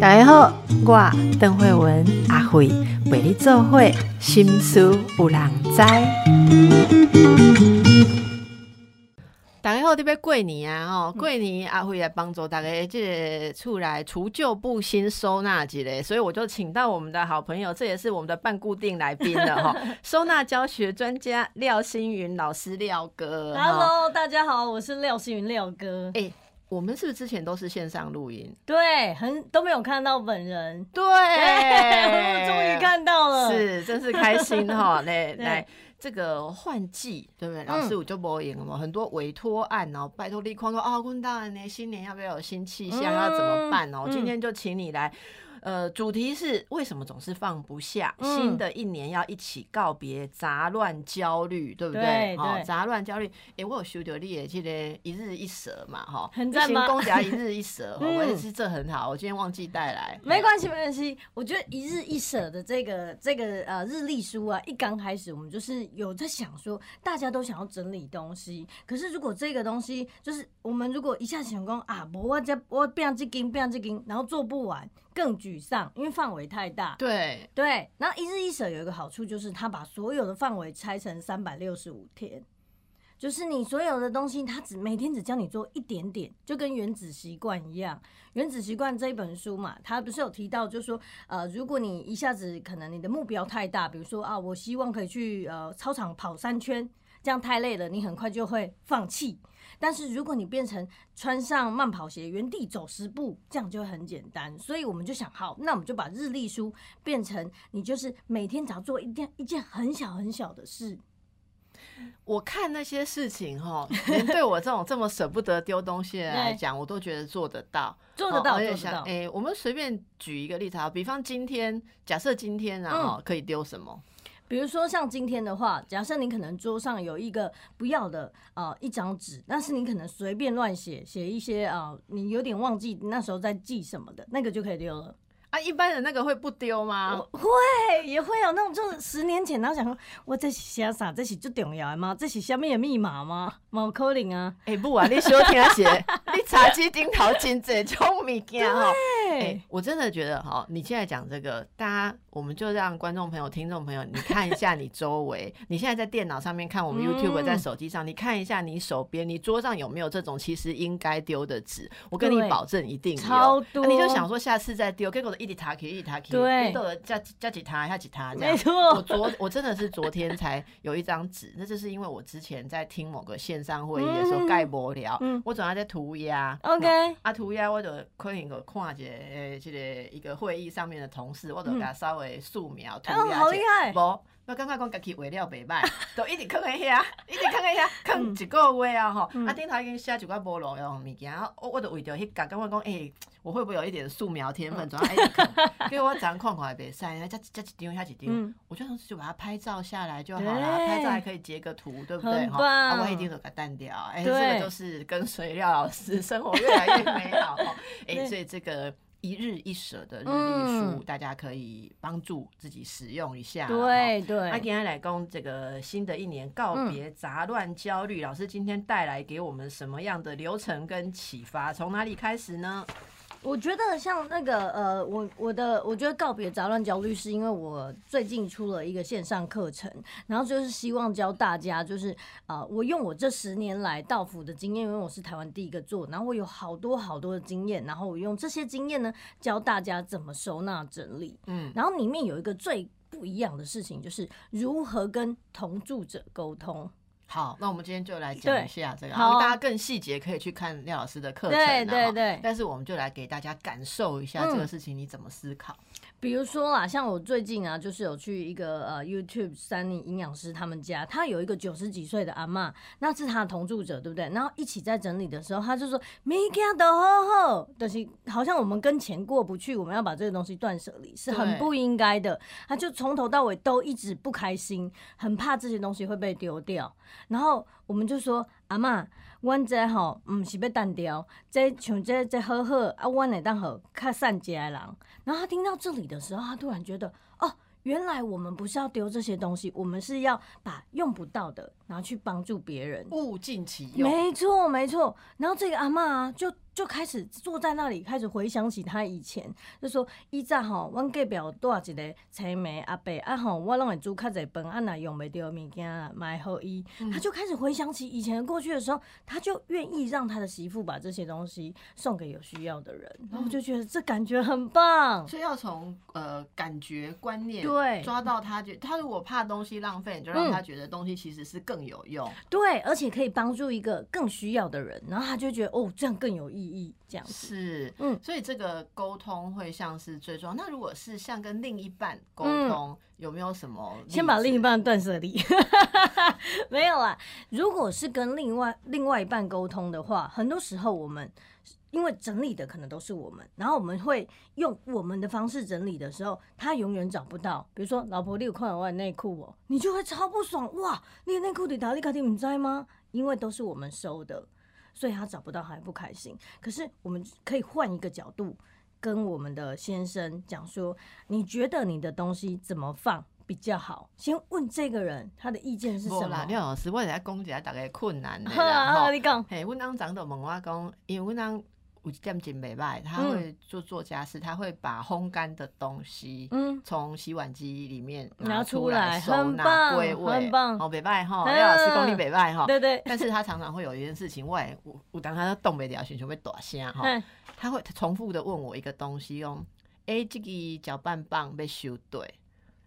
大家好，我邓慧文阿慧为你做会心思有人知。大家好，这边过年啊，吼，过年阿慧来帮助大家这个出来除旧布新收纳之类，所以我就请到我们的好朋友，这也是我们的半固定来宾了 哈，收纳教学专家廖星云老师廖哥。Hello，大家好，我是廖星云廖哥。哎、我们是不是之前都是线上录音？对，很都没有看到本人，对，我 终于看到了。是，真是开心哈！来对来，这个换季，对不对？老师我就播音了嘛，很多委托案哦，拜托立框说啊，问当然呢，新年要不要有新气象，要怎么办哦？嗯今天就请你来。呃，主题是为什么总是放不下？嗯新的一年要一起告别杂乱焦虑，对不对？对哦，杂乱焦虑。诶，我有修到你的这个一日一蛇嘛，哈，很赞吗公家一日一蛇，哈嗯我也是这很好。我今天忘记带来，没关系，没关系。我觉得一日一舍的这个这个呃日历书啊，一刚开始我们就是有在想说，大家都想要整理东西，可是如果这个东西就是我们如果一下想讲啊，我我这我变这斤变这斤，然后做不完，更沮丧，因为范围太大。对，对，然后一日一舍有一个好处就是，他把所有的范围拆成三百六十五天，就是你所有的东西，他只每天只教你做一点点，就跟原子习惯一样。原子习惯这一本书嘛，他不是有提到，就是说，呃，如果你一下子可能你的目标太大，比如说啊，我希望可以去呃操场跑三圈，这样太累了，你很快就会放弃。但是如果你变成穿上慢跑鞋，原地走十步，这样就会很简单。所以我们就想，好，那我们就把日历书变成你就是每天只要做一件一件很小很小的事。我看那些事情哈，连对我这种 这么舍不得丢东西的人来讲，我都觉得做得到，做得到哦而且想哎、我们随便举一个例子啊，比方今天，假设今天啊，嗯可以丢什么？比如说像今天的话，假设你可能桌上有一个不要的啊一张纸，但是你可能随便乱写，写一些啊、你有点忘记那时候在记什么的，那个就可以丢了。啊，一般人那个会不丢吗？会也会有那种，就是十年前，然后想说，我这是写啥？这是最重要的吗？这是下面的密码吗？冇可能啊！哎、不啊，你小听写，你茶几顶头真这种物件哈。哎、对，我真的觉得哈，你现在讲这个，大家我们就让观众朋友、听众朋友，你看一下你周围，你现在在电脑上面看我们嗯 YouTube，在手机上，你看一下你手边、你桌上有没有这种其实应该丢的纸？我跟你保证一定有。超多啊你就想说下次再丢，结果一直塔起一直塔起，对都有加加几塔下几他这样。没。错。我，昨我真的是昨天才有一张纸，那就是因为我之前在听某个线上会议的时候嗯盖无聊，嗯。我总要在涂鸦。OK 啊，涂鸦我就可以个看一个诶，这个一个会议上面的同事，我就给他稍微素描涂哦鸦一好厉害我感觉讲家己画了袂歹，就一直囥喺遐，一直囥喺遐，囥一个月啊吼。嗯啊，顶头已经写一寡无路用物件，啊我我就为着迄角，感觉讲诶，我会不会有一点素描天嗯分，总要一直囥。结果我早上看看也袂使，啊，加加一张，加一张嗯，我就就把它拍照下来就好了，拍照还可以截个图，对不对？哈，啊，我一定都给它淡掉。哎，这个就是跟随廖老师，生活越来越美好哈。哎，所以这个。一日一舍的日历嗯书，大家可以帮助自己使用一下。对那对，今天来跟这个新的一年告别杂乱焦虑，老师今天带来给我们什么样的流程跟启发？从哪里开始呢？我觉得像那个呃，我我的我觉得告别杂乱焦虑，是因为我最近出了一个线上课程，然后就是希望教大家，就是啊、呃我用我这十年来到府的经验，因为我是台湾第一个做，然后我有好多好多的经验，然后我用这些经验呢，教大家怎么收纳整理。嗯，然后里面有一个最不一样的事情，就是如何跟同住者沟通。好，那我们今天就来讲一下这个，好大家更细节可以去看廖老师的课程啊，对对对但是我们就来给大家感受一下嗯这个事情你怎么思考。比如说啦，像我最近啊，就是有去一个呃 YouTube 三里营养师他们家，他有一个九十几岁的阿嬷，那是他的同住者，对不对？然后一起在整理的时候，他就说每件都好好，但是好像我们跟钱过不去，我们要把这个东西断舍离，是很不应该的。他就从头到尾都一直不开心，很怕这些东西会被丢掉。然后我们就说阿嬷。阮这吼，毋是要单调，这像这这好好啊，阮会当好较善解的人。然后他听到这里的时候，他突然觉得，哦，原来我们不是要丢这些东西，我们是要把用不到的拿去帮助别人。物尽其用，没错，没错。然后这个阿嬷啊，就就开始坐在那里，开始回想起他以前，就说以前吼，阮隔壁有多少一个青梅阿伯啊吼，我拢会煮较济饭，啊若用袂着物件买互伊，他就开始回想起以前过去的时候，他就愿意让他的媳妇把这些东西送给有需要的人，然后我就觉得这感觉很棒。所以要从呃感觉观念对抓到他觉他如果怕东西浪费，你就让他觉得东西其实是更有用。对，而且可以帮助一个更需要的人，然后他就觉得哦，这样更有意义，这样子。是，嗯所以这个沟通会像是最重要。那如果是像跟另一半沟通，有没有什么先把另一半断舍离，没有啊。如果是跟另外另外一半沟通的话，很多时候我们因为整理的可能都是我们，然后我们会用我们的方式整理的时候，他永远找不到。比如说，老婆，你有看到我的内裤哦，你就会超不爽哇！你的内裤里哪里卡丁你知吗？因为都是我们收的，所以他找不到还不开心。可是我们可以换一个角度。跟我们的先生讲说，你觉得你的东西怎么放比较好？先问这个人他的意见是什么啦，么。廖老师，我来讲一下大概困难的啦。你讲，嘿，阮翁长就问我讲，因为阮翁有一点真袂歹，他嗯。会做做家事，他会把烘干的东西。嗯，从洗碗机里面拿出出来收纳归位，很棒。哦，北拜哈，嗯。廖老师讲你北拜哈，对对，但是他常常会有一件事情，我也有有当他动不了，想想要大声哈，嗯他会重复的问我一个东西哦，诶，这个搅拌棒被修对，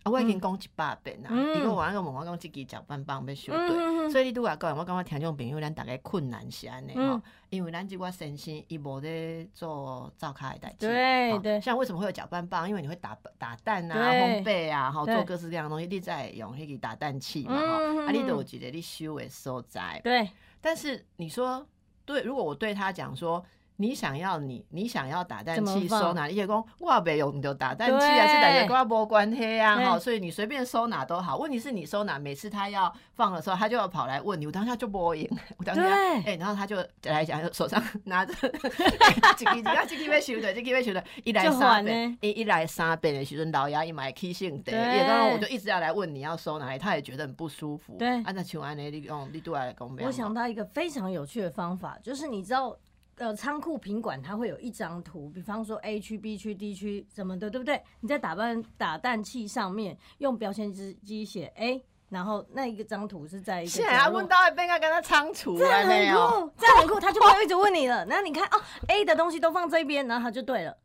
啊，我已经讲一百遍啦，嗯。伊个我那个问我讲这个搅拌棒要修对。嗯所以你拄来讲，我感觉听众朋友咱大概困难是安尼吼嗯，因为咱即个先生伊无咧做灶卡的代志，吼。对。对像为什么会有搅拌棒？因为你会打打蛋啊、烘焙啊，吼做各式各样的东西，你再用迄个打蛋器嘛，吼、嗯。啊，你都有一个你收的所在。对，但是你说对，如果我对他讲说。你想要你你想要打蛋器收哪？你也讲我袂用就打蛋器啊，是大家跟我无关系啊，哈，所以你随便收哪都好。问题是你收哪，每次他要放的时候，他就要跑来问你，我当下就不会赢，我当下对哎、然后他就来讲，手上拿着 这支要收的，这支要收的，一来三还遍，一一来三遍的时阵，老牙一买起性的，对也刚刚我就一直要来问你要收哪里，他也觉得很不舒服。对啊，那像安尼，你用你对我来讲，我想到一个非常有趣的方法，就是你知道。呃，仓库品管它会有一张图，比方说 A 区、B 区、D 区什么的，对不对？你在打扮打蛋器上面用标签机机写 A，然后那一个张图是在一个现在啊，角落问到变个跟他仓储这啊，没很有。酷，这很酷，他就不会一直问你了。然后你看哦，A 的东西都放这边，然后他就对了。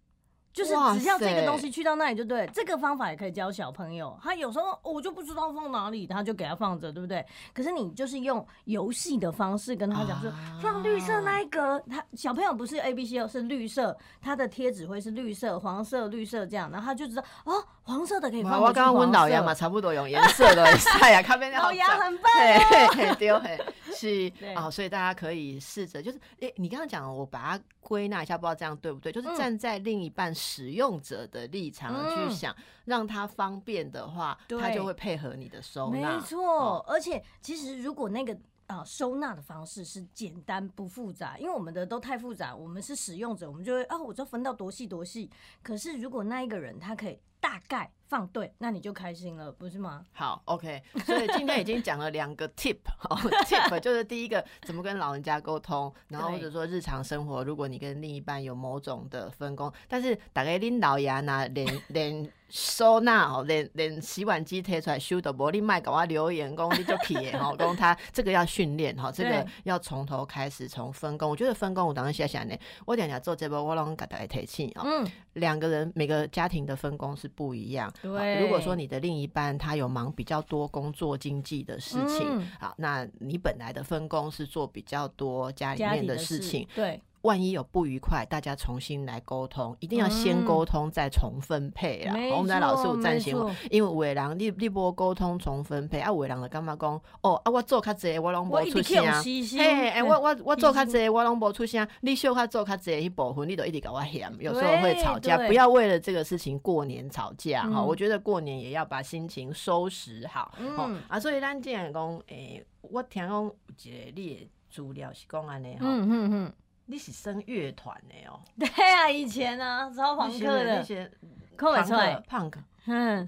就是只要这个塞东西去到那里就对了，这个方法也可以教小朋友。他有时候、哦我就不知道放哪里，他就给他放着，对不对？可是你就是用游戏的方式跟他讲说，啊。放绿色那一格，他小朋友不是 A B C 哦，是绿色，他的贴纸会是绿色、黄色、绿色这样，然后他就知道哦，黄色的可以放。我刚刚问老杨嘛，，差不多用颜色的晒呀，咖啡老杨很棒嘿嘿嘿，是。对。啊，所以大家可以试着，就是诶、你刚刚讲，我把它归纳一下，不知道这样对不对？就是嗯站在另一半使用者的立场嗯去想，让他方便的话，他就会配合你的收纳没。错，哦而且其实如果那个。啊，收纳的方式是简单不复杂，因为我们的都太复杂，我们是使用者，我们就会啊，我知道分到多细多细。可是如果那一个人他可以大概放对，那你就开心了，不是吗？好，OK，所以今天已经讲了两个 tip，好 tip 就是第一个怎么跟老人家沟通，然后或者说日常生活，如果你跟另一半有某种的分工，但是大概拎老牙拿，连 连收纳哦，连连洗碗机贴出来修都无，你卖给我留言工你就去的吼，讲他这个要训练哈，这个要从头开始，从分工。我觉得分工我当然写下呢，我等下做这波我拢给大家提醒哦。嗯，两个人每个家庭的分工是不一样。好对。如果说你的另一半他有忙比较多工作经济的事情，嗯。好，那你本来的分工是做比较多家里面的事情，对，万一有不愉快，大家重新来沟通，一定要先嗯沟通再重分配啦。我们的老师有赞成因为有的人你你无沟通重分配，啊，有的人就感觉讲，哦啊，我做较济，我拢无出声。嘿，哎，我我我做较牺济，我拢无出声。你小较做较济迄部分，你都一直甲我嫌，有时候会吵架。不要为了这个事情过年吵架哈、嗯我觉得过年也要把心情收拾好。哦、嗯啊，所以咱既然讲，诶、我听讲有一个你的资料是讲安尼哈，嗯嗯嗯，你是生乐团的哦、对啊，以前啊，超朋克的。那，些看不出来，punk，嗯，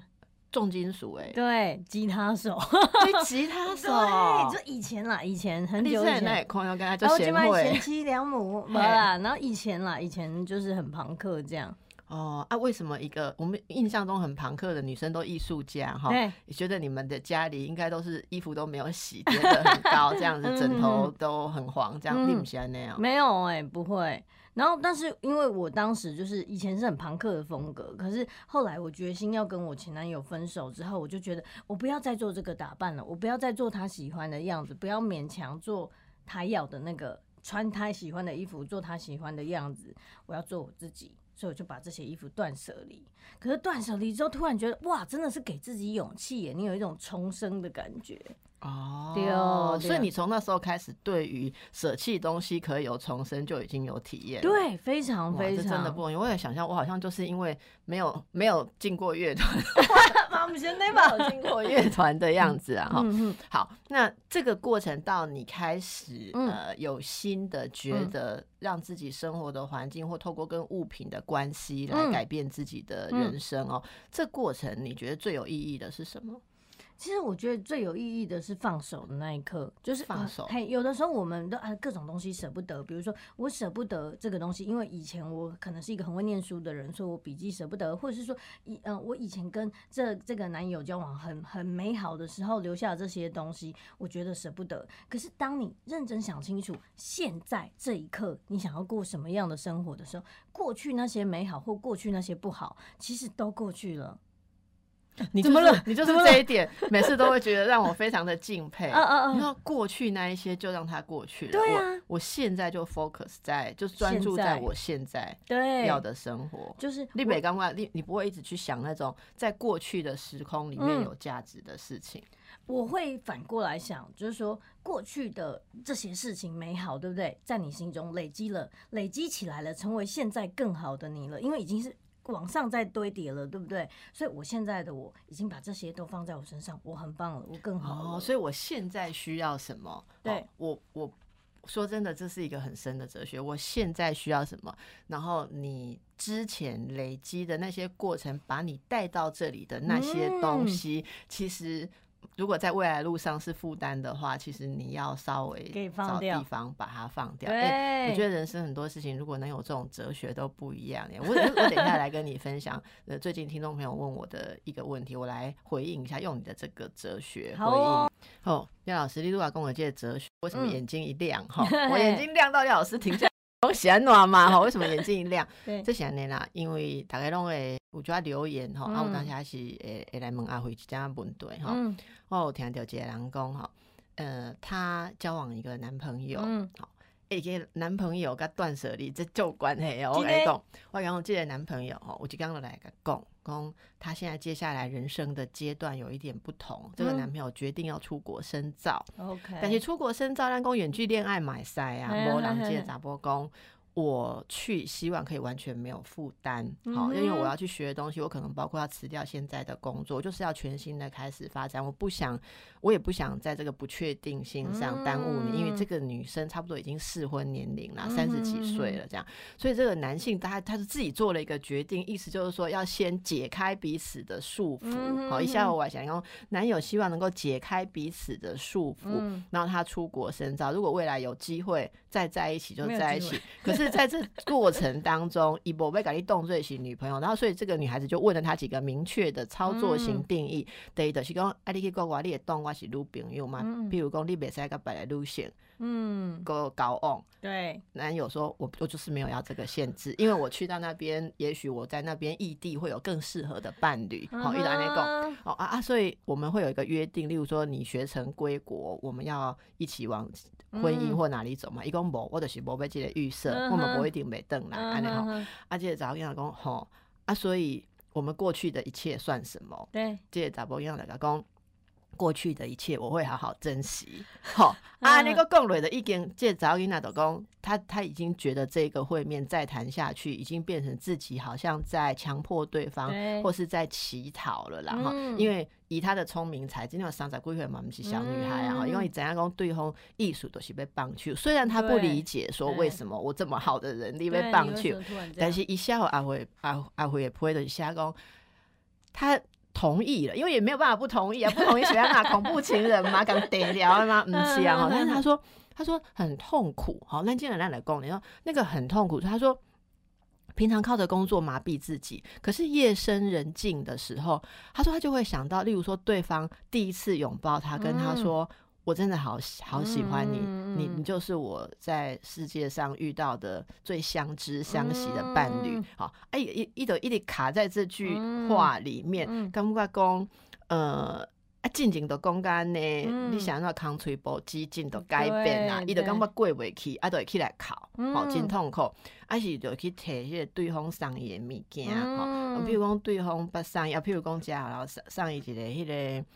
重金属哎、对，吉他手，对，吉他手，对，就以前啦，以前很你久以前。那也。空要跟他就然后就贤卖贤妻良母，没啦。然后以前啦，以前就是很朋克这样。哦啊，为什么一个我们印象中很朋克的女生都艺术家哈？对，你觉得你们的家里应该都是衣服都没有洗，叠得很高，这样子枕头都很黄，这样嗯你不喜欢那样？没有哎、不会。然后，但是因为我当时就是以前是很朋克的风格，可是后来我决心要跟我前男友分手之后，我就觉得我不要再做这个打扮了，我不要再做他喜欢的样子，不要勉强做他要的那个穿他喜欢的衣服，做他喜欢的样子，我要做我自己。所以我就把这些衣服断舍离。可是断舍离之后，突然觉得哇，真的是给自己勇气耶！你有一种重生的感觉。哦，对哦所以你从那时候开始，对于舍弃东西可以有重生，就已经有体验。对，非常，非常这真的不容易。我也想象，我好像就是因为没有没有进过乐团，妈不行对没有进过乐团的样子啊。哈、嗯嗯，好，那这个过程到你开始、嗯。呃有新的觉得让自己生活的环境或透过跟物品的关系来嗯。改变自己的人生哦，这过程你觉得最有意义的是什么？其实我觉得最有意义的是放手的那一刻，就是放手呃嘿，有的时候我们都啊各种东西舍不得，比如说我舍不得这个东西，因为以前我可能是一个很会念书的人，所以我笔记舍不得，或者是说以嗯、呃我以前跟这这个男友交往很很美好的时候留下的这些东西，我觉得舍不得。可是当你认真想清楚，现在这一刻你想要过什么样的生活的时候，过去那些美好或过去那些不好，其实都过去了。你就是怎么了你就是这一点，每次都会觉得让我非常的敬佩。啊啊啊！你说过去那一些就让它过去了，对啊我我现在就 focus 在，就专注在在我现在对，要的生活。就是立我北刚刚，你你不会一直去想那种在过去的时空里面嗯有价值的事情。我会反过来想，就是说过去的这些事情美好，对不对？在你心中累积了，累积起来了，成为现在更好的你了，因为已经是。往上再堆叠了，对不对？所以我现在的我已经把这些都放在我身上，我很棒了，我更好了。哦，所以我现在需要什么？对哦我我说真的，这是一个很深的哲学。我现在需要什么？然后你之前累积的那些过程，把你带到这里的那些东嗯西，其实。如果在未来路上是负担的话，其实你要稍微找地方把它放掉。对，哎我觉得人生很多事情，如果能有这种哲学都不一样耶。我我 我等一下来跟你分享，呃，最近听众朋友问我的一个问题，我来回应一下，用你的这个哲学回应。哦，廖老师，你如果跟我借哲学，为什么嗯眼睛一亮？哈、我眼睛亮到廖老师停下来。我喜欢暖嘛哈？为什么眼睛一亮？对这些年啦，因为大家拢会有抓留言吼，啊，嗯有当下是会会来问阿辉一点问题吼。嗯我有听到一个人讲吼，呃，她交往一个男朋友，嗯好、一个男朋友甲断舍离这就有关系哦。我真的跟你讲，我讲这个男朋友吼，有一刚就来甲讲，讲他现在接下来人生的阶段有一点不同，这个嗯男朋友决定要出国深造，，OK，但是出国深造，咱讲远距恋爱买塞啊，无人嘿嘿借查波公。我去，希望可以完全没有负担，好、嗯因为我要去学的东西，我可能包括要辞掉现在的工作，就是要全新的开始发展。我不想，我也不想在这个不确定性上耽误你，因为嗯这个女生差不多已经适婚年龄了，嗯三十几岁嗯了，这样，所以这个男性他他是自己做了一个决定，意思就是说要先解开彼此的束缚。嗯好、一下我想要男友希望能够解开彼此的束缚，嗯然后他出国深造，如果未来有机会再在一起就在一起。可是在这过程当中，以伯被改立动罪型女朋友，然后所以这个女孩子就问了他几个明确的操作型嗯定义，第一就是讲，啊，你去国外你会当我是女朋友嘛？嗯比如讲，你袂使甲别来女性嗯，个交往。对，男友说：“我我就是没有要这个限制，因为我去到那边，也许我在那边异地会有更适合的伴侣。好、一直安尼讲。嗯哦啊啊，所以我们会有一个约定，例如说你学成归国，我们要一起往婚姻嗯或哪里走嘛。伊讲无，我就是无要即个预设，嗯我们哼不一定袂等来安尼吼。嗯啊，即个查某囝仔讲吼啊，所以我们过去的一切算什么？对，这个查某囝仔甲讲。过去的一切我会好好珍惜，吼啊！嗯。那个共蕊的意见，这个查某囡仔就讲，他他已经觉得这个会面再谈下去，已经变成自己好像在强迫对方，对。或是在乞讨了啦哈、嗯因为以他的聪明才智，因为三十几岁嘛，不是小女孩啊、嗯。因为怎样讲对方艺术都是被棒球，虽然他不理解说为什么我这么好的人你被棒棒球，但是一下后阿辉阿阿辉也不会的下讲，他同意了，因为也没有办法不同意啊，不同意谁要骂恐怖情人嘛，刚得了吗？嗯，是啊，但 是他说他说很痛苦，好，那既然让来供，你说那个很痛苦，他说。平常靠着工作麻痹自己，可是夜深人静的时候，他说他就会想到，例如说对方第一次拥抱他，跟他说：“我真的好好喜欢你，你你就是我在世界上遇到的最相知相惜的伴侣。”好，哎，一一直一直卡在这句话里面，感觉讲，呃。啊，静静的讲干呢，你想要康吹波激进的改变啊，伊就感觉过袂去，啊，就会起来哭，吼，真痛苦，啊是就去摕迄个对方送伊的物件，吼，比如讲对方不送伊，啊，譬如讲家然后送送伊一个迄个。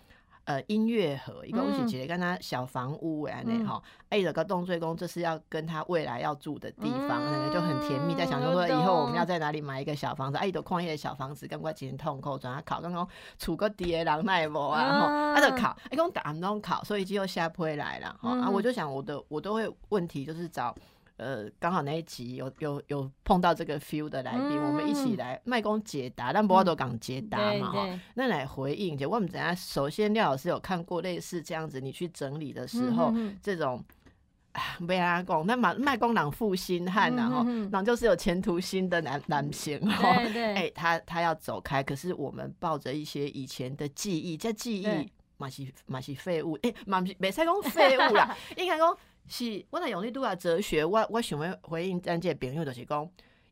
呃，音乐盒一个东西，直接跟他小房屋安尼哈，哎，有个动作工，这是要跟他未来要住的地方，那个就很甜蜜，在想说说以后我们要在哪里买一个小房子，哎，都矿业小房子，跟我今天痛苦，转他考，刚刚处个爹人奈无啊，然后他就考，哎，讲打拢考，所以就下回来了哈，啊，我就想我的我都会问题就是找。呃，刚好那一集有有有碰到这个 feel 的来宾，我们一起来麦公解答，但不要都讲解答嘛哈。那来回应，就我们等下？首先，廖老师有看过类似这样子，你去整理的时候，这种没阿公，那卖卖公郎负心汉然后，然后就是有前途心的男男性哈。哎，他他要走开，可是我们抱着一些以前的记忆，这记忆嘛是嘛是废物，哎，嘛是没使讲废物啦，应该讲。是，我在用你拄啊哲学，我我想要回应咱这朋友就是讲。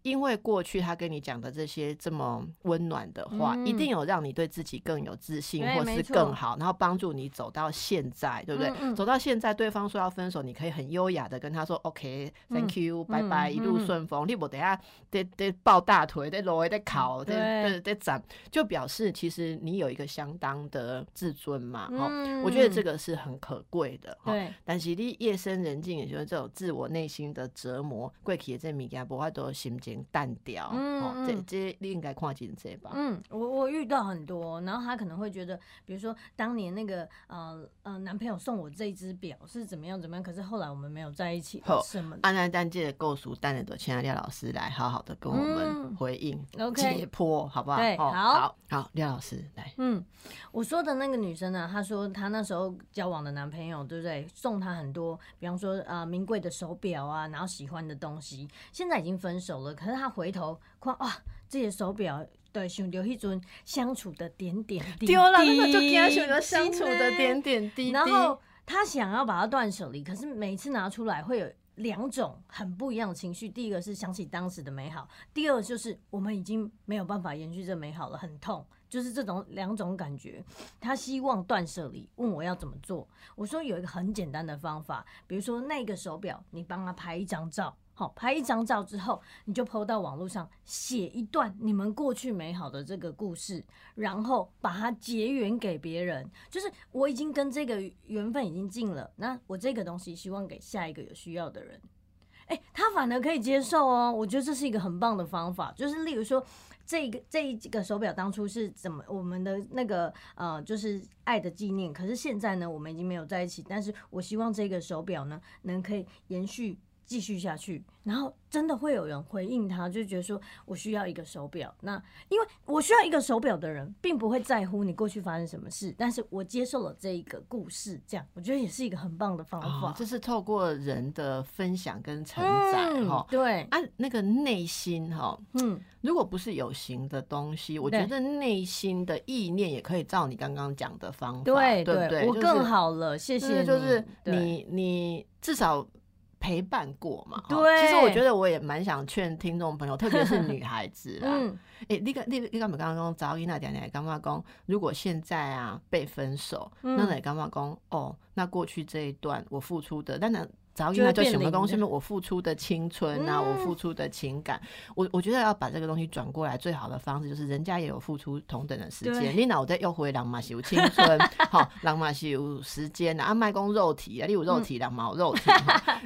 因为过去他跟你讲的这些这么温暖的话，一定有让你对自己更有自信，或是更好，然后帮助你走到现在，对不对？走到现在，对方说要分手，你可以很优雅的跟他说：“OK，Thank you，拜拜，一路顺风。”你不等下得得抱大腿，得落得考，得得得展，就表示其实你有一个相当的自尊嘛。哈，我觉得这个是很可贵的。对，但是你夜深人静，也就是这种自我内心的折磨，贵企的这物件，不会都心情。淡掉，嗯，这这你应该跨进这吧？嗯，我我遇到很多，然后他可能会觉得，比如说当年那个呃呃男朋友送我这一只表是怎么样怎么样，可是后来我们没有在一起，什么？安安丹借的构书，单的多，请廖老师来好好的跟我们回应解剖，好不好？对，好，好，廖老师来。嗯，我说的那个女生呢，她说她那时候交往的男朋友，对不对？送她很多，比方说啊名贵的手表啊，然后喜欢的东西，现在已经分手了。可是他回头看，哇，这些手表，对，想留一尊相处的点点滴滴，丢了那个就给他选择相处的点点滴滴。然后他想要把它断舍离，可是每次拿出来会有两种很不一样的情绪。第一个是想起当时的美好，第二就是我们已经没有办法延续这美好了，很痛。就是这种两种感觉。他希望断舍离，问我要怎么做。我说有一个很简单的方法，比如说那个手表，你帮他拍一张照。好，拍一张照之后，你就 PO 到网络上，写一段你们过去美好的这个故事，然后把它结缘给别人。就是我已经跟这个缘分已经尽了，那我这个东西希望给下一个有需要的人。哎，他反而可以接受哦。我觉得这是一个很棒的方法。就是例如说，这个这一个手表当初是怎么我们的那个呃，就是爱的纪念。可是现在呢，我们已经没有在一起。但是我希望这个手表呢，能可以延续。继续下去，然后真的会有人回应他，就觉得说我需要一个手表。那因为我需要一个手表的人，并不会在乎你过去发生什么事，但是我接受了这一个故事，这样我觉得也是一个很棒的方法。这是透过人的分享跟承载哈，对，啊，那个内心哈，嗯，如果不是有形的东西，我觉得内心的意念也可以照你刚刚讲的方法，对对对，我更好了，谢谢。就是你你至少。陪伴过嘛？对，其实我觉得我也蛮想劝听众朋友，特别是女孩子啦。哎，你个你你干嘛刚刚讲早一那点点刚刚讲？如果现在啊被分手，那你刚刚讲？哦，那过去这一段我付出的，但那。早应该就什么东西嘛？我付出的青春啊，我付出的情感，我我觉得要把这个东西转过来，最好的方式就是人家也有付出同等的时间。你脑袋又回狼马西有青春，好，狼马是有时间啊，卖公肉体啊，例如肉体，狼毛肉体。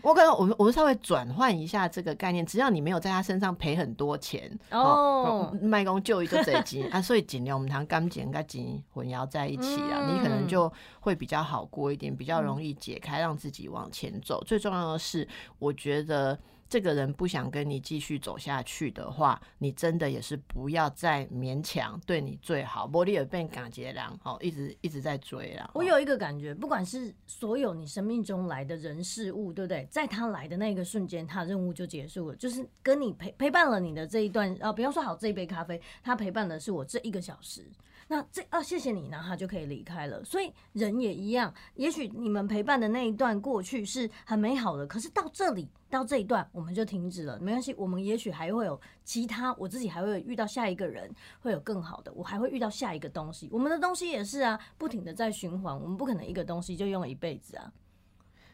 我可能我们我们稍微转换一下这个概念，只要你没有在他身上赔很多钱哦，卖公就一个这金啊，所以尽量我们谈钢剪跟金混淆在一起啊，你可能就会比较好过一点，比较容易解开，让自己往前走。最重要的是，我觉得这个人不想跟你继续走下去的话，你真的也是不要再勉强对你最好。玻璃尔变感觉良，哦，一直一直在追啦。我有一个感觉，不管是所有你生命中来的人事物，对不对？在他来的那个瞬间，他任务就结束了，就是跟你陪陪伴了你的这一段啊，比方说好这一杯咖啡，他陪伴的是我这一个小时。那这啊，谢谢你，然后他就可以离开了。所以人也一样，也许你们陪伴的那一段过去是很美好的，可是到这里到这一段我们就停止了。没关系，我们也许还会有其他，我自己还会遇到下一个人，会有更好的，我还会遇到下一个东西。我们的东西也是啊，不停的在循环，我们不可能一个东西就用一辈子啊。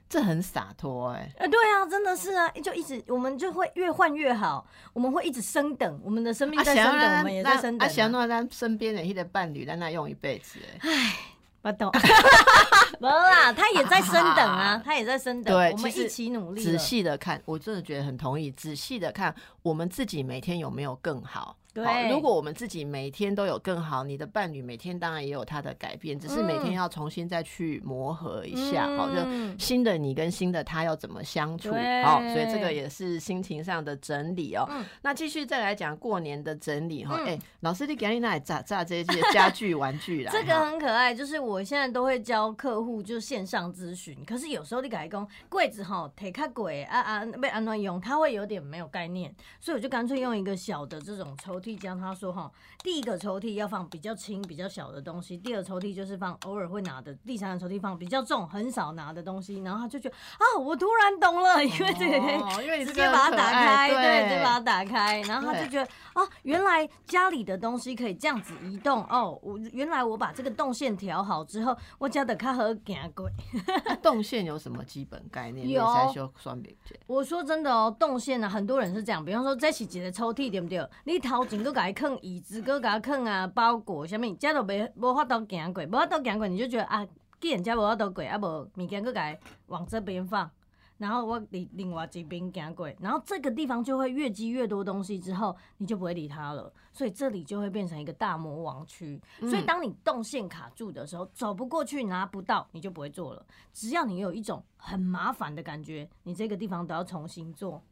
这很洒脱哎，哎，对啊，真的是啊，就一直我们就会越换越好，我们会一直升等，我们的生命在升等，我们也在升等。啊，想让咱身边的一些伴侣在那用一辈子哎，唉，不懂，没啦，他也在升等啊，他也在升等，对，我们一起努力。仔细的看，我真的觉得很同意。仔细的看，我们自己每天有没有更好？对，如果我们自己每天都有更好，你的伴侣每天当然也有他的改变，只是每天要重新再去磨合一下，好，就新的你跟新的他要怎么相处，好，所以这个也是心情上的整理哦。那继续再来讲过年的整理哈，哎，老师你赶紧来炸炸这些家具玩具啦，这个很可爱，就是我现在都会教客户就线上咨询，可是有时候你改工柜子哈，忒卡鬼啊啊被安暖用，他会有点没有概念，所以我就干脆用一个小的这种抽。将他说哈，第一个抽屉要放比较轻、比较小的东西，第二抽屉就是放偶尔会拿的，第三个抽屉放比较重、很少拿的东西。然后他就觉得啊，我突然懂了，因为这个可以直接把它打开，对，直接把它打开。然后他就觉得啊，原来家里的东西可以这样子移动哦。我原来我把这个动线调好之后，我家的卡和行过。动线有什么基本概念？有。我说真的哦，动线呢，很多人是这样，比方说这是一的抽屉，对不对？你掏进。搁甲伊放椅子，搁甲伊放啊包裹，啥物，遮都袂无法度行过，无法度行过，你就觉得啊，既然遮无法度过，啊无物件搁甲伊往这边放，然后我另另外一边行过，然后这个地方就会越积越多东西，之后你就不会理它了，所以这里就会变成一个大魔王区。所以当你动线卡住的时候，走不过去，拿不到，你就不会做了。只要你有一种很麻烦的感觉，你这个地方都要重新做。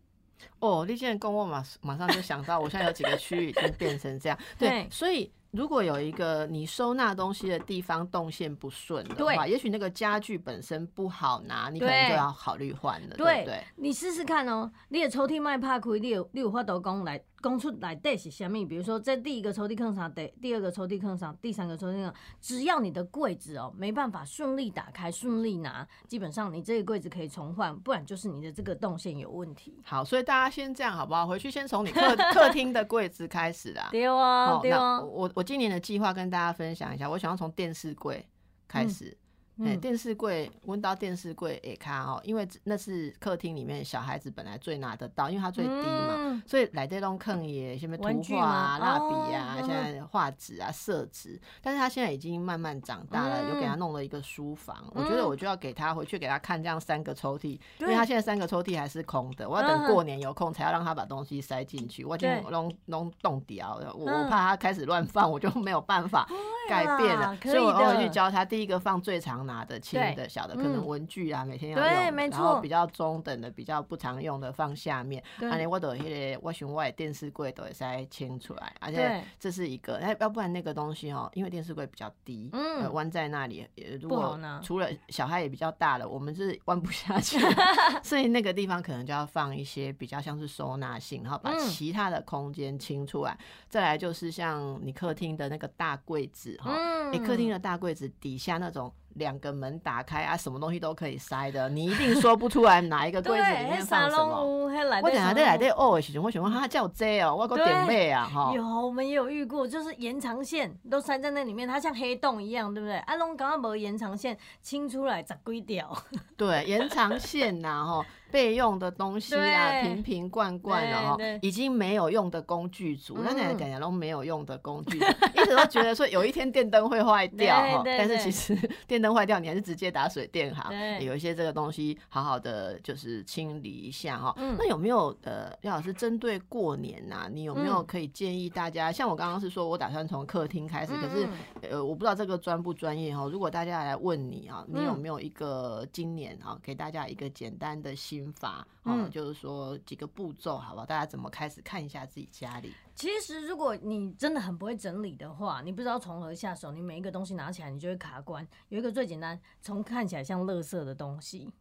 哦，你现在跟我马马上就想到，我现在有几个区域已经变成这样，对，所以。如果有一个你收纳东西的地方动线不顺的话，也许那个家具本身不好拿，你可能就要考虑换了，对不对？你试试看哦，你的抽屉卖怕亏，你有你有法度讲来讲出来底是虾米？比如说在第一个抽屉坑上，第第二个抽屉坑上，第三个抽屉上，只要你的柜子哦没办法顺利打开、顺利拿，基本上你这个柜子可以重换，不然就是你的这个动线有问题。好，所以大家先这样好不好？回去先从你客客厅的柜子开始啦。对啊，对啊，我我。今年的计划跟大家分享一下，我想要从电视柜开始。哎，电视柜，温到电视柜也看哦，因为那是客厅里面小孩子本来最拿得到，因为它最低嘛，所以来这种坑也什么图画啊、蜡笔啊、现在画纸啊、色纸，但是他现在已经慢慢长大了，又给他弄了一个书房，我觉得我就要给他回去给他看这样三个抽屉，因为他现在三个抽屉还是空的，我要等过年有空才要让他把东西塞进去，我已经弄弄冻掉，我我怕他开始乱放，我就没有办法改变了，所以我回去教他第一个放最常。拿的轻的小的可能文具啊，每天要用，然后比较中等的、比较不常用的放下面。而且我的那个我熊外电视柜都会塞清出来，而且这是一个，哎，要不然那个东西哦，因为电视柜比较低，嗯，弯在那里，如果除了小孩也比较大了，我们是弯不下去，所以那个地方可能就要放一些比较像是收纳性，然后把其他的空间清出来。再来就是像你客厅的那个大柜子哈，你客厅的大柜子底下那种。两个门打开啊，什么东西都可以塞的，你一定说不出来哪一个 柜子里面放什么。我等下在来在哦的时候，我喜欢他叫 J 哦，我个点妹啊哈。有，我们也有遇过，就是延长线都塞在那里面，它像黑洞一样，对不对？阿龙刚刚没延长线清出来，咋归掉？对，延长线呐哈。备用的东西啊，瓶瓶罐罐的哈，已经没有用的工具组，那奶奶讲讲都没有用的工具，一直都觉得说有一天电灯会坏掉哈，但是其实 电灯坏掉，你还是直接打水电哈。有一些这个东西好好的就是清理一下哈。那有没有呃，廖老师针对过年呐，你有没有可以建议大家？像我刚刚是说我打算从客厅开始，可是呃，我不知道这个专不专业哈。如果大家来问你啊，你有没有一个今年啊，给大家一个简单的心。法，嗯，嗯就是说几个步骤，好不好？大家怎么开始看一下自己家里？其实，如果你真的很不会整理的话，你不知道从何下手，你每一个东西拿起来，你就会卡关。有一个最简单，从看起来像垃圾的东西，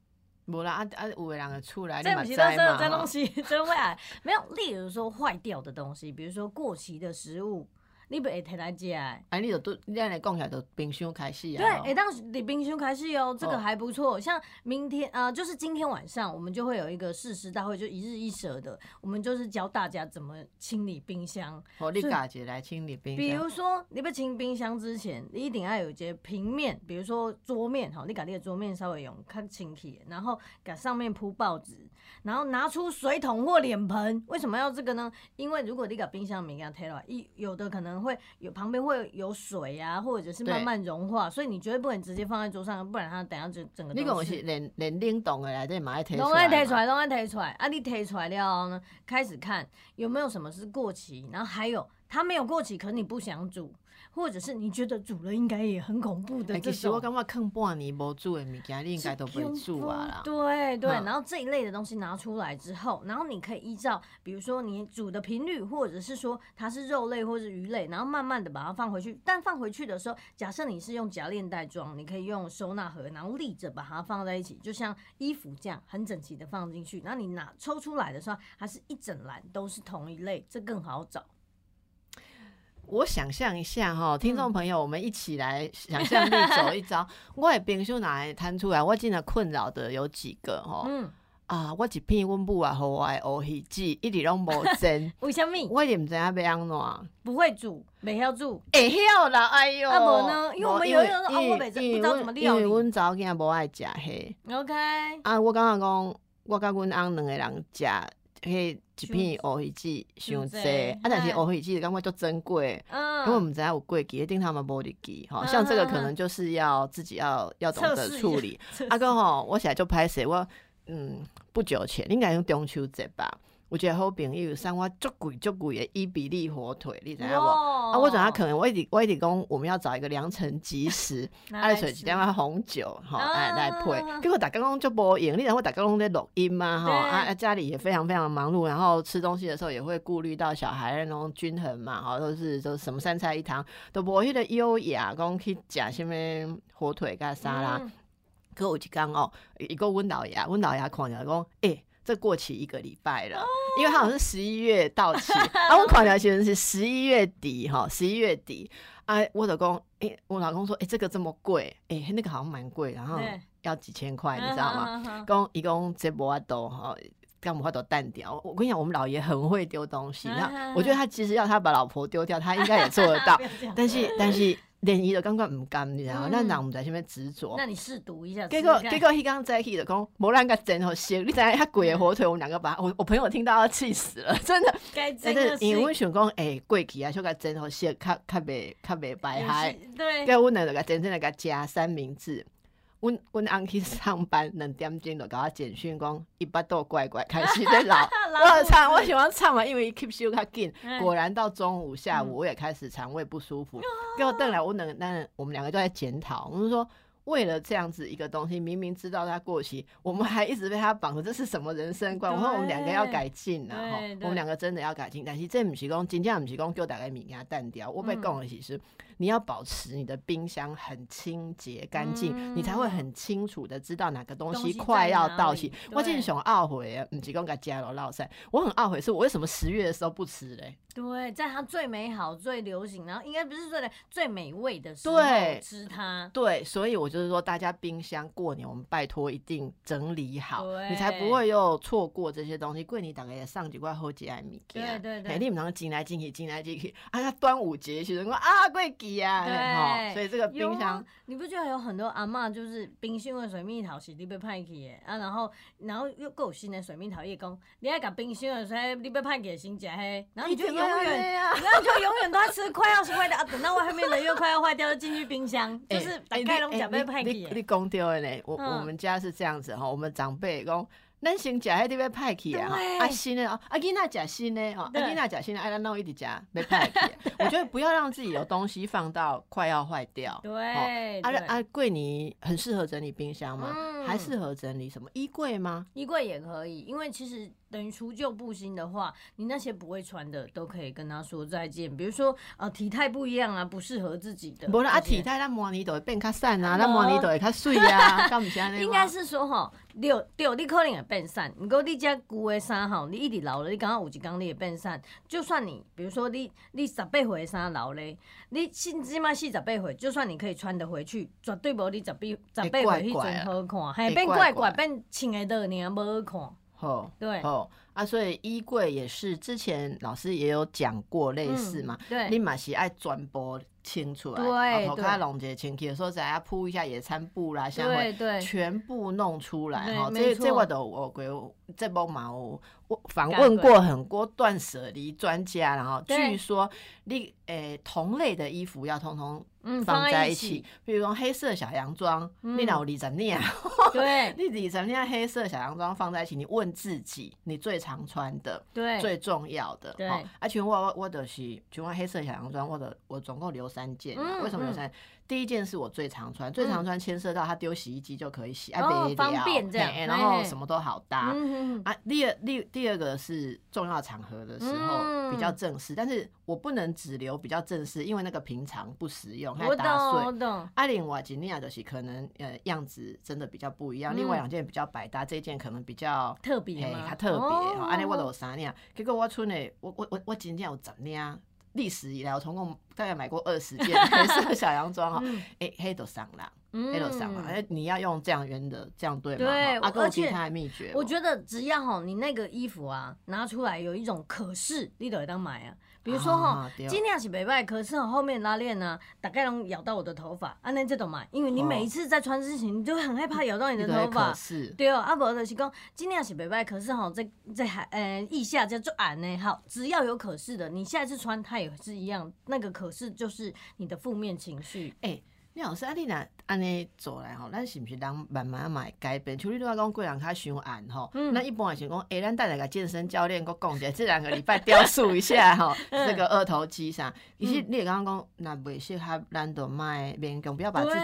无啦，啊啊，有的人就出来，你这嘛知不是垃圾的嘛吼这东西，真会啊。没有，例如说坏掉的东西，比如说过期的食物，你不会摕来。哎，你就都，咱来讲起来，就冰箱开始啊。对，哎、当时你冰箱开始哦，这哦个还不错。像明天啊、呃就是今天晚上，我们就会有一个誓师大会，就一日一舍的，我们就是教大家怎么清理冰箱。好，你家姐来清理冰箱比。如说，你要清冰箱之前，你一定要有一些平面，比如说桌面，哈，你把你的桌面稍微用看清气，然后给上面铺报纸，然后拿出水桶或脸盆。为什么要这个呢？因为如果你把冰箱没给它推了，一有的可能会有旁边会有水啊，或者是慢慢融化，所以你绝对不能直接放在桌上，不然它等下就整个你讲的是连连冷冻的来，这嘛爱摕拢出来嘛。爱提出来，拢爱提出来。啊，你提出来了后呢，开始看有没有什么是过期，然后还有它没有过期，可是你不想煮，或者是你觉得煮了应该也很恐怖的哎，这种。其实我感觉坑半年无煮的物件，你应该都不会煮啊啦。对对，嗯然后这一类的东西拿出来之后，然后你可以依照，比如说你煮的频率，或者是说它是肉类或是鱼类，然后慢慢的把它放回去。但放回去的时候，假设你是用夹链袋装，你可以用收纳盒，然后立着把它放在一起，就像衣服这样很整齐的放进去。然后你拿抽出来的时候，它是一整篮都是同一类，这更好找。我想象一下哈，听嗯众朋友，我们一起来想象力走一遭。我的冰箱哪来摊出来？我真的困扰的有几个哈嗯，啊！我一片阮母啊，和我的乌鱼子一直拢无蒸，为什么我也毋知影要安怎。不会煮，没晓煮？会晓啦，哎哟！啊无呢因为我们有一个我不知不知道怎么料理因为阮查某囝无爱食迄 OK，啊，我感觉讲，我甲阮翁两个人食迄一片乌鱼子伤伤济济，啊，但是嘿乌鱼子感觉就珍贵。嗯，因为我们知道有贵记，一定他们无得记，哈，像这个可能就是要自己要要懂得处理。测阿哥吼，我现在就拍摄我，嗯，不久前应该用中秋节吧，有一个好朋友送我足贵足贵的伊比利火腿，你知影无？啊，我想他可能我一直我一直讲我们要找一个良辰吉时，爱水几点啊红酒哈 来来配。啊，结果大家拢就无用，你然后大家拢在录音嘛哈对。啊啊家里也非常非常忙碌，然后吃东西的时候也会顾虑到小孩那种均衡嘛哈，都是都什么三菜一汤，都无迄个优雅讲去食什么火腿甲沙拉。嗯。可有一天哦，一个阮老爷，阮老爷看起来讲，诶、这过期一个礼拜了，因为他好像是十一月到期，啊，我看起来其实是十一月底哈，十一月底，啊，我老公，诶、我老公说，诶、这个这么贵，诶、那个好像蛮贵，然后要几千块，你知道吗？吗？讲一共这无法度哈。干无法度淡掉，我跟你讲，我们老爷很会丢东西。那我觉得他其实要他把老婆丢掉，他应该也做得到 但是但是连伊都感觉毋甘，你知道吗？嗯咱人毋知啥物执着。那你试读一下，结果结果迄刚在一起就讲，无咱甲真好食，你知影遐贵的火腿，我们两个把 我我朋友听到要气死了，真的。该但真因为阮想讲，诶、过期啊，小甲真好食，较较袂较袂白害。对，结果阮两个甲真正来甲加三明治。阮阮翁去上班两点钟就甲我简讯讲，伊巴肚怪怪，开始在老。我唱，我喜欢唱嘛，因为伊吸收较紧。嗯果然到中午、下午，我也开始肠胃不舒服。给我邓来，我两那我们两个都在检讨，我们说。为了这样子一个东西，明明知道它过期，我们还一直被它绑着，这是什么人生观？我说我们两个要改进了哈对，对我们两个真的要改进。但是这不是讲，真正不是讲叫大家物件淡掉。我被讲的其实，你要保持你的冰箱很清洁干净，嗯你才会很清楚的知道哪个东东西西快要到期。我对真的想懊悔的，不是讲甲加了落塞，我很懊悔，是我为什么十月的时候不吃嘞？对，在它最美好、最流行，然后应该不是最的最美味的时候对吃它。对，所以我就是说，大家冰箱过年我们拜托一定整理好，你才不会又错过这些东西。过年大概也上几块好节的物件，对对对嘿你唔能进来进去，进来进去。啊，那端午节其实我啊，过对吼所以这个冰箱啊，你不觉得有很多阿嬷就是冰箱的水蜜桃是你被派去的啊，然后然后又够有新的水蜜桃，伊讲你爱甲冰箱的水你被派去新食嘿，然后你就永远。啊。然后就永远都在吃快要是坏掉啊，等到外面的又快要坏掉，就进去冰箱，就欸是打欸开拢你欸假被派你你去。你讲对了呢，我嗯我们家是这样子哈，我们长辈讲咱先食迄啲要歹去啊，对啊新的哦，啊囡仔食新的哦，啊对囡仔食新的，啊咱弄一直食要派去。我觉得不要让自己有东西放到快要坏掉。对，啊对啊，柜你很适合整理冰箱吗？嗯还适合整理什么衣柜吗？衣柜也可以，因为其实等于除旧布新的话，你那些不会穿的都可以跟他说再见。比如说呃体态不一样啊，不适合自己的，不啦，啊体态咱摸你都会变较瘦啊，无咱模拟都会较水啊，敢毋是安尼？应该是说吼，对对，你可能会变瘦，毋过你遮旧的衫吼，你一直留咧，你刚刚有一工你会变瘦。就算你比如说你你十八岁的衫留咧，你甚至嘛四十八岁，就算你可以穿得回去，绝对无你十八十八岁迄阵好看，会嘿变怪怪变穿的倒尔无好看。好。对，哦啊，所以衣柜也是之前老师也有讲过类似嘛，嗯对，你嘛是爱转播清出来，对对头卡弄一清洁的时候，再要铺一下野餐布啦，像会对对，全部弄出来哈。这这我都我过这波嘛有我访问过很多断舍离专家，然后对。据说你诶同类的衣服要通通嗯，放在一起。起，，比如说黑色小洋装，嗯。你若有二十领。对。你二十领黑色小洋装放在一起，你问自己，你最常穿的、对，最重要的，对。而啊，像我我我就是像我黑色小洋装，我的我总共留三件啊，嗯为什么留三？第一件是我最常穿，最常穿牵涉到它丢洗衣机就可以洗，啊，哦别方便这样然后什么都好搭。啊，第二第第二个是重要场合的时候、嗯比较正式，但是我不能只留比较正式，因为那个平常不实用，还我打懂碎我。懂，啊，另外几件就是可能呃样子真的比较不一样，嗯另外两件比较百搭，这一件可能比较特别嘿，吗？较特别吼，安尼、我有三领，结果我剩的，我我我我真正有十领，历史以来我总共大概买过二十件 黑色小洋装哈，嗯诶、黑都上啦，嗯黑都上嘛，哎、你要用这样圆的，这样对吗？对哈啊，跟我而且其他的秘诀哦，我觉得只要哈你那个衣服啊拿出来有一种可视，你都会当买啊。比如说哈尽量是袂歹，可是哈后面拉链呢，大概能咬到我的头发，安尼这种嘛，因为你哦每一次在穿之前，你就会很害怕咬到你的头发可。视，对哦，啊无就是讲尽量是袂歹，可是哈这这还呃腋下叫做俺呢，好，只要有可是的，你下一次穿它也是一样，那个可是就是你的负面情绪。李老师，啊，你若安尼做来吼，咱是毋是人慢慢嘛会改变？像你拄仔讲贵人较伤暗吼，嗯那、一般也是讲，诶、咱带来个健身教练佫讲一下，这两个礼拜雕塑一下吼，嗯这个二头肌啥。其实你也刚刚讲，那袂适合咱都卖勉强，不要把自己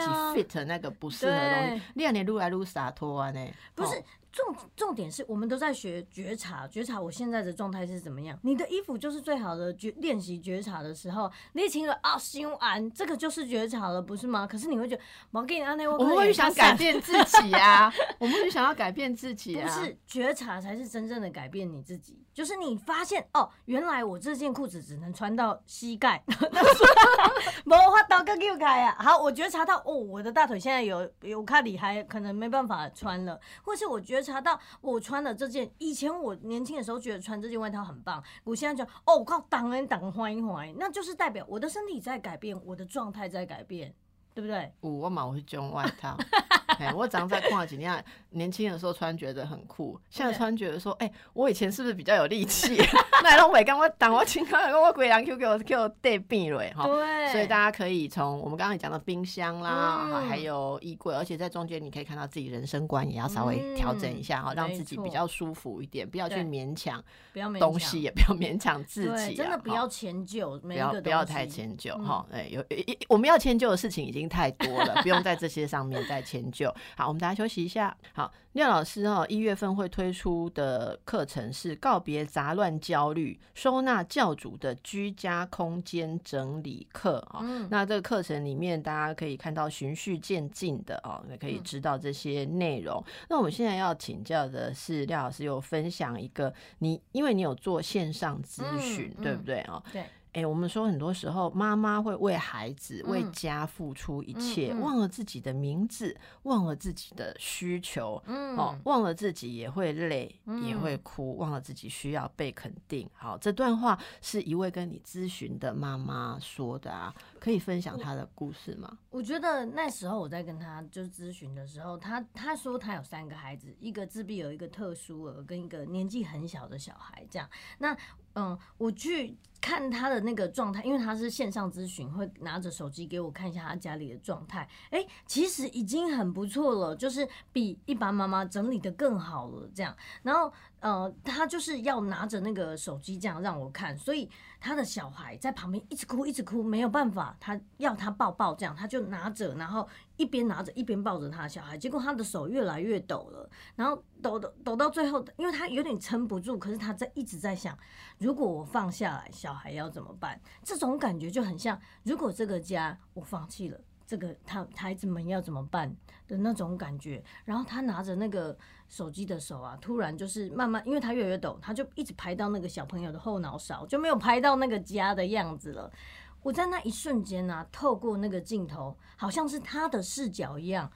fit 那个不适合的东对西。你安尼愈来愈洒脱安尼？不是吼重重点是我们都在学觉察，觉察我现在的状态是怎么样。你的衣服就是最好的觉练习觉察的时候，你听了啊心安，这个就是觉察了，不是吗？可是你会觉得，我给你安内，我我们会去想改变自己啊，我们会去想要改变自己啊不啊。是觉察才是真正的改变你自己，就是你发现哦，原来我这件裤子只能穿到膝盖，没法刀个又开啊。好，我觉察到哦，我的大腿现在有有看厉害，可能没办法穿了，或是我觉察到我穿了这件，以前我年轻的时候觉得穿这件外套很棒，我现在就哦，我靠，挡人挡欢迎欢迎，那就是代表我的身体在改变，我的状态在改变，对不对？有我嘛我是种外套，哎我常在看几年，年轻的时候穿觉得很酷，现在穿觉得说，哎、我以前是不是比较有力气？那拢袂跟我当我情况，我鬼狼 Q 给我给我带病了哈。对，所以大家可以从我们刚刚讲的冰箱啦，嗯。还有衣柜，而且在中间你可以看到自己人生观也要稍微调整一下哈，嗯让自己比较舒服一点，不要去勉强。不要勉东西，也不要勉强自己、啊，真的不要迁就不要不要太迁就嗯。哈，哎、有一我们要迁就的事情已经太多了，不用在这些上面再迁就。好，我们大家休息一下。好，廖老师哦，一月份会推出的课程是告别杂乱焦虑，收纳教主的居家空间整理课啊。嗯那这个课程里面，大家可以看到循序渐进的哦，也可以嗯知道这些内容。那我们现在要请教的是，廖老师有分享一个你，因为你有做线上咨询，对不对哦？对。哎、我们说很多时候，妈妈会为孩子、为嗯。家付出一切，忘了自己的名字，忘了自己的需求，嗯。哦，忘了自己也会累，嗯也会哭，忘了自己需要被肯定。好，这段话是一位跟你咨询的妈妈说的啊，可以分享他的故事吗？我觉得那时候我在跟他就是咨询的时候，他他说他有三个孩子，一个自闭有，一个特殊儿，跟一个年纪很小的小孩这样。那嗯，我去看他的那个状态，因为他是线上咨询，会拿着手机给我看一下他家里的状态。哎，其实已经很不错了，就是比一般妈妈整理的更好了。这样，然后呃，他就是要拿着那个手机这样让我看，所以他的小孩在旁边一直哭，一直哭，没有办法，他要他抱抱，这样他就拿着，然后一边拿着一边抱着他的小孩，结果他的手越来越抖了，然后抖抖抖到最后，因为他有点撑不住，可是他在一直在想，如果我放下来，小孩要怎么办？这种感觉就很像，如果这个家我放弃了，这个他孩子们要怎么办的那种感觉。然后他拿着那个手机的手啊，突然就是慢慢，因为他越来越抖，他就一直拍到那个小朋友的后脑勺，就没有拍到那个家的样子了。我在那一瞬间呢，透过那个镜头，好像是他的视角一样。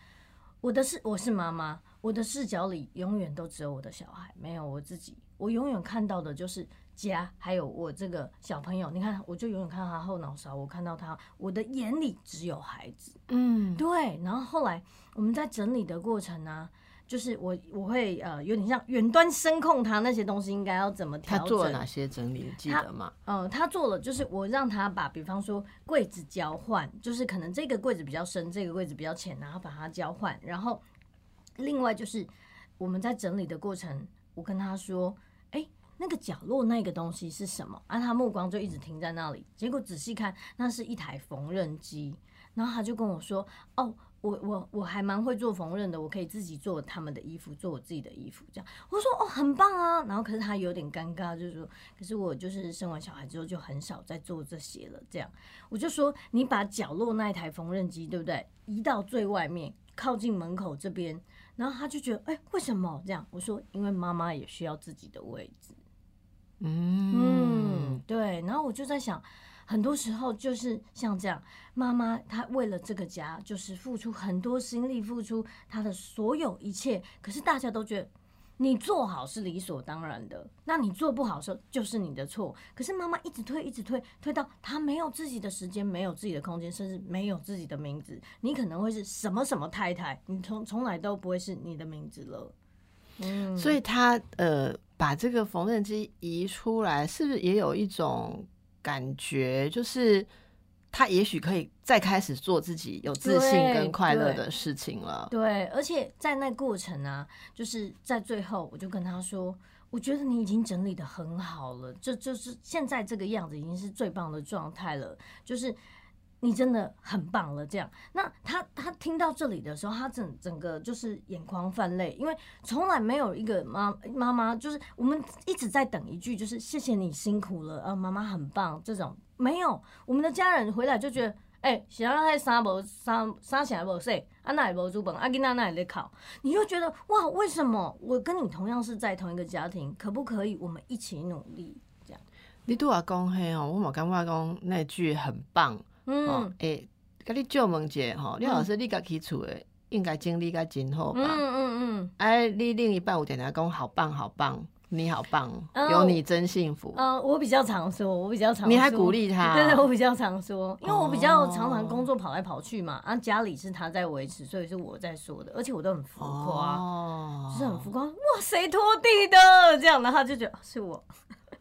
我的视我是妈妈，我的视角里永远都只有我的小孩，没有我自己。我永远看到的就是家，还有我这个小朋友。你看，我就永远看到他后脑勺，我看到他，我的眼里只有孩子。嗯，对。然后后来我们在整理的过程呢，就是我我会呃有点像远端声控他那些东西应该要怎么调整。他做了哪些整理？记得吗？呃，他做了，就是我让他把，比方说柜子交换，就是可能这个柜子比较深，这个柜子比较浅，然后把它交换。然后另外就是我们在整理的过程，我跟他说。那个角落那个东西是什么？啊，他目光就一直停在那里。结果仔细看，那是一台缝纫机。然后他就跟我说：“哦，我我我还蛮会做缝纫的，我可以自己做他们的衣服，做我自己的衣服。”这样我说：“哦，很棒啊。”然后可是他有点尴尬，就是说：“可是我就是生完小孩之后就很少在做这些了。”这样我就说：“你把角落那一台缝纫机，对不对？移到最外面，靠近门口这边。”然后他就觉得：“哎，为什么这样？”我说：“因为妈妈也需要自己的位置。”嗯，对，然后我就在想，很多时候就是像这样，妈妈她为了这个家，就是付出很多心力，付出她的所有一切，可是大家都觉得你做好是理所当然的，那你做不好的时候就是你的错。可是妈妈一直推，一直推，推到她没有自己的时间，没有自己的空间，甚至没有自己的名字，你可能会是什么什么太太，你从从来都不会是你的名字了。嗯，所以他呃。把这个缝纫机移出来，是不是也有一种感觉，就是他也许可以再开始做自己有自信跟快乐的事情了？对，而且在那过程啊，就是在最后，我就跟他说：“我觉得你已经整理的很好了，这就是现在这个样子已经是最棒的状态了。”就是。你真的很棒了，这样。那他他听到这里的时候，他整整个就是眼眶泛泪，因为从来没有一个妈妈妈，就是我们一直在等一句，就是谢谢你辛苦了，啊，妈妈很棒。这种没有，我们的家人回来就觉得，哎，小阿还三无三三起来无洗，啊那也无煮饭，啊囡仔那也在考，你就觉得哇，为什么我跟你同样是在同一个家庭，可不可以我们一起努力？这样。你对我讲嘿哦，我冇感觉讲那句很棒。嗯，诶，甲你借问者吼，廖老师，你家起厝诶，应该经历该真好吧？嗯嗯嗯。哎，你另一半有点来讲，好棒好棒，你好棒，有你真幸福。嗯，我比较常说，我比较常，你还鼓励他？对 对，我比较常说，因为我比较常常工作跑来跑去嘛，啊，家里是他在维持，所以是我在说的，而且我都很浮夸，就是很浮夸。哇，谁拖地的？这样，然后他就觉得是我。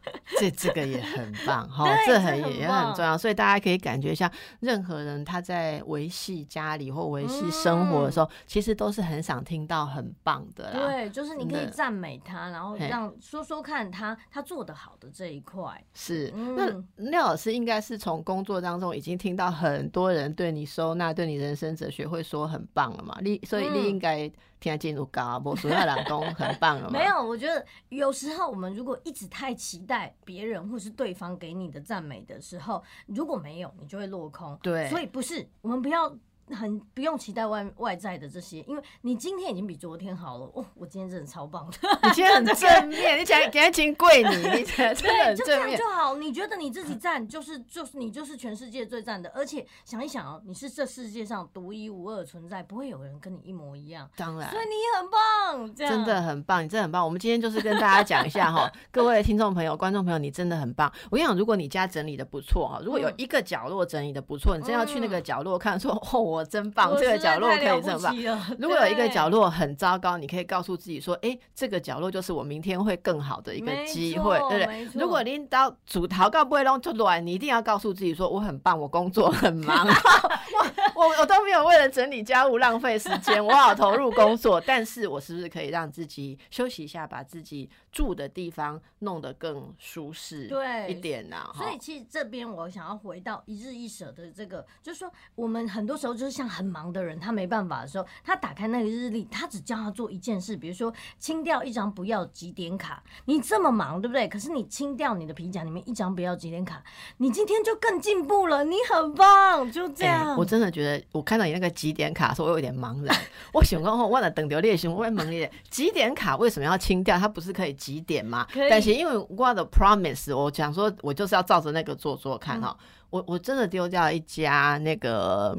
这这个也很棒哈，这很也很重要，所以大家可以感觉一下任何人他在维系家里或维系生活的时候，其实都是很想听到很棒的啦。对，就是你可以赞美他，然后让说说看他他做的好的这一块。是，那廖老师应该是从工作当中已经听到很多人对你收纳、对你人生哲学会说很棒了嘛？你所以你应该。听进入高波，所有老公很棒了。没有，我觉得有时候我们如果一直太期待别人或是对方给你的赞美的时候，如果没有，你就会落空。对，所以不是我们不要。很不用期待外外在的这些，因为你今天已经比昨天好了。哦，我今天真的超棒的，你今天很 正面，你讲今天请跪你，你 真的很正面就好。你觉得你自己赞，就是就是你就是全世界最赞的。而且想一想哦，你是这世界上独一无二存在，不会有人跟你一模一样。当然，所以你很棒，真的很棒，你真的很棒。我们今天就是跟大家讲一下哈，各位听众朋友、观众朋友，你真的很棒。我跟你讲，如果你家整理的不错哈，如果有一个角落整理的不错，你真要去那个角落看，说哦。我真棒，这个角落可以这么棒。如果有一个角落很糟糕，你可以告诉自己说：“哎、这个角落就是我明天会更好的一个机会，对不对没？”错如果您到主逃告不会弄出乱，你一定要告诉自己说：“我很棒，我工作很忙，我 我我都没有为了整理家务浪费时间，我好投入工作。但是我是不是可以让自己休息一下，把自己住的地方弄得更舒适对一点呢、哈所以其实这边我想要回到一日一舍的这个，就是说我们很多时候就是像很忙的人，他没办法的时候，他打开那个日历，他只叫他做一件事，比如说清掉一张不要几点卡。你这么忙，对不对？可是你清掉你的皮夹里面一张不要几点卡，你今天就更进步了，你很棒，就这哎样。我真的觉得，我看到你那个几点卡的时候，我有点茫然。我想讲，我了等掉列行，我会问你，几点卡为什么要清掉？它不是可以几点吗？但是因为我的 promise，我讲说，我就是要照着那个做做看哈、我我真的丢掉一家那个。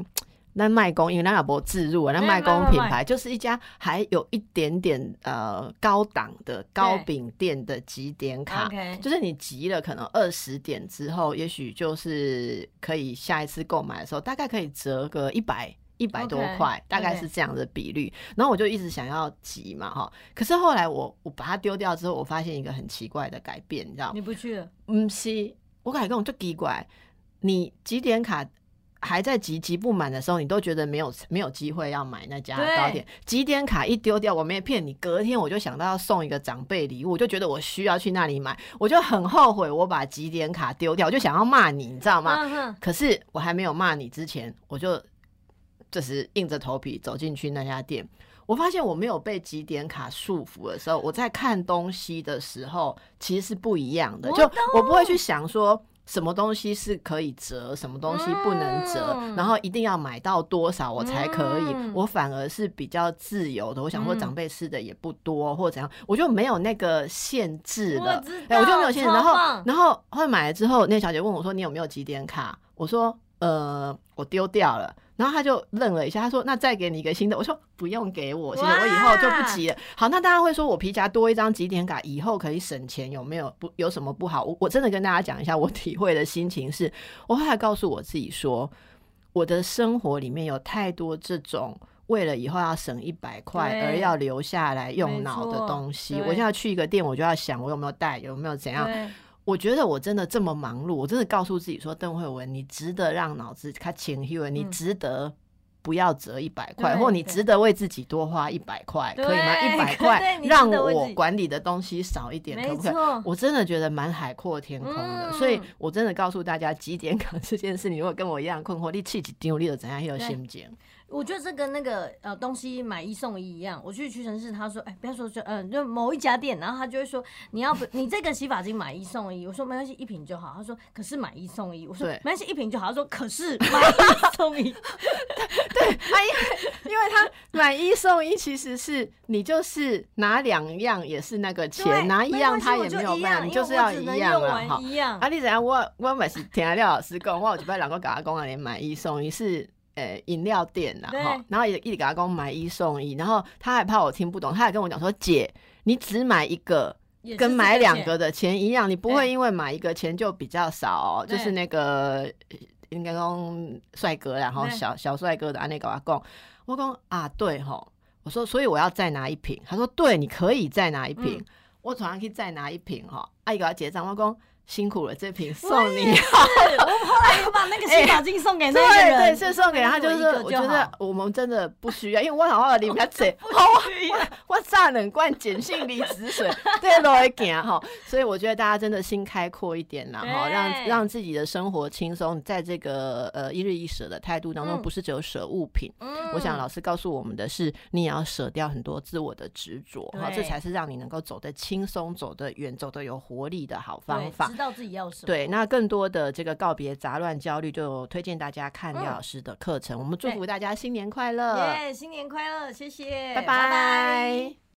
那卖工，因为那也不自入啊，那对卖工品牌就是一家还有一点点呃高档的糕饼店的几点卡，就是你集了可能二十点之后，也许就是可以下一次购买的时候，大概可以折个一百。一百多块大概是这样的比率。然后我就一直想要集嘛，哈。可是后来我我把它丢掉之后，我发现一个很奇怪的改变，你知道吗？你不去了，嗯，是，我感觉跟我就奇怪，你几点卡还在集集不满的时候，你都觉得没有没有机会要买那家糕点。几点卡一丢掉，我没骗你，隔天我就想到要送一个长辈礼物，我就觉得我需要去那里买，我就很后悔我把几点卡丢掉，我就想要骂你，你知道吗？嗯，可是我还没有骂你之前，我就就是硬着头皮走进去那家店。我发现我没有被几点卡束缚的时候，我在看东西的时候其实是不一样的。就我不会去想说什么东西是可以折，什么东西不能折，嗯然后一定要买到多少我才可以。嗯我反而是比较自由的。我想说嗯长辈吃的也不多，或者怎样，我就没有那个限制了。哎、我就没有限制。然后，然后后来买了之后，那小姐问我说：“你有没有几点卡？”我说：“呃，我丢掉了。”然后他就愣了一下，他说：“那再给你一个新的。”我说：“不用给我，谢谢，哇我以后就不急了。”好，那大家会说我皮夹多一张几点卡，以后可以省钱，有没有不有什么不好？我我真的跟大家讲一下我体会的心情是，我后来告诉我自己说，我的生活里面有太多这种。为了以后要省一百块而要留下来用脑的东西，我现在去一个店，我就要想我有没有带，有没有怎样。对我觉得我真的这么忙碌，我真的告诉自己说，邓慧文，你值得让脑子看清晰，你嗯值得不要折一百块，或你值得为自己多花一百块，可以吗？一百对块让我管理的东西少一点，可不可以？我真的觉得蛮海阔天空的，所以嗯我真的告诉大家，几点 卡这件事，你如果跟我一样困惑，你气几丢，你就怎样有对心情？我觉得这跟那个呃东西买一送一一样。我去屈臣氏，他说，哎，不要说就嗯、就某一家店，然后他就会说，你要不你这个洗发精买一送一，我说没关系，一瓶就好。他说可是买一送一，我说对没关系，一瓶就好。他说可是买一送一，因为因为他买一送一，其实是你就是拿两样也是那个对钱，拿一样他也没有办法，你就是要一样了哈。完一样啊，。你怎样？我我每次听廖老师讲，我有一摆人个甲我讲啊，连买一送一是呃饮料店呐对。哈，然后也一直给他讲买一送一，然后他还怕我听不懂，他还跟我讲说姐，你只买一个。跟买两个的钱一样，你不对会因为买一个钱就比较少、哦，就是那个应该讲帅哥，然后小小帅哥的安内跟我讲，我讲啊对吼，我说所以我要再拿一瓶，他说对，你可以再拿一瓶，嗯。我早上可以再拿一瓶哈，阿姨给他结账，我讲辛苦了，这瓶送你。是 我后来又把那个洗发精送给那个对人，对，是送给他，就是我觉得我们真的不需要，因为我好好里面嘴，不需要我炸冷罐碱性离子水，对都会行哈，所以我觉得大家真的心开阔一点啦哈，让让自己的生活轻松，在这个呃一日一舍的态度当中，嗯。不是只有舍物品。嗯。我想老师告诉我们的是，你也要舍掉很多自我的执着哈，这才是让你能够走得轻松、走得远、走得有活力的好方法知。道自己要什么。对，那更多的这个告别杂乱焦虑，就推荐大家看廖嗯老师的课程。我们祝福大家新年快乐，耶，新年快乐，谢谢，拜拜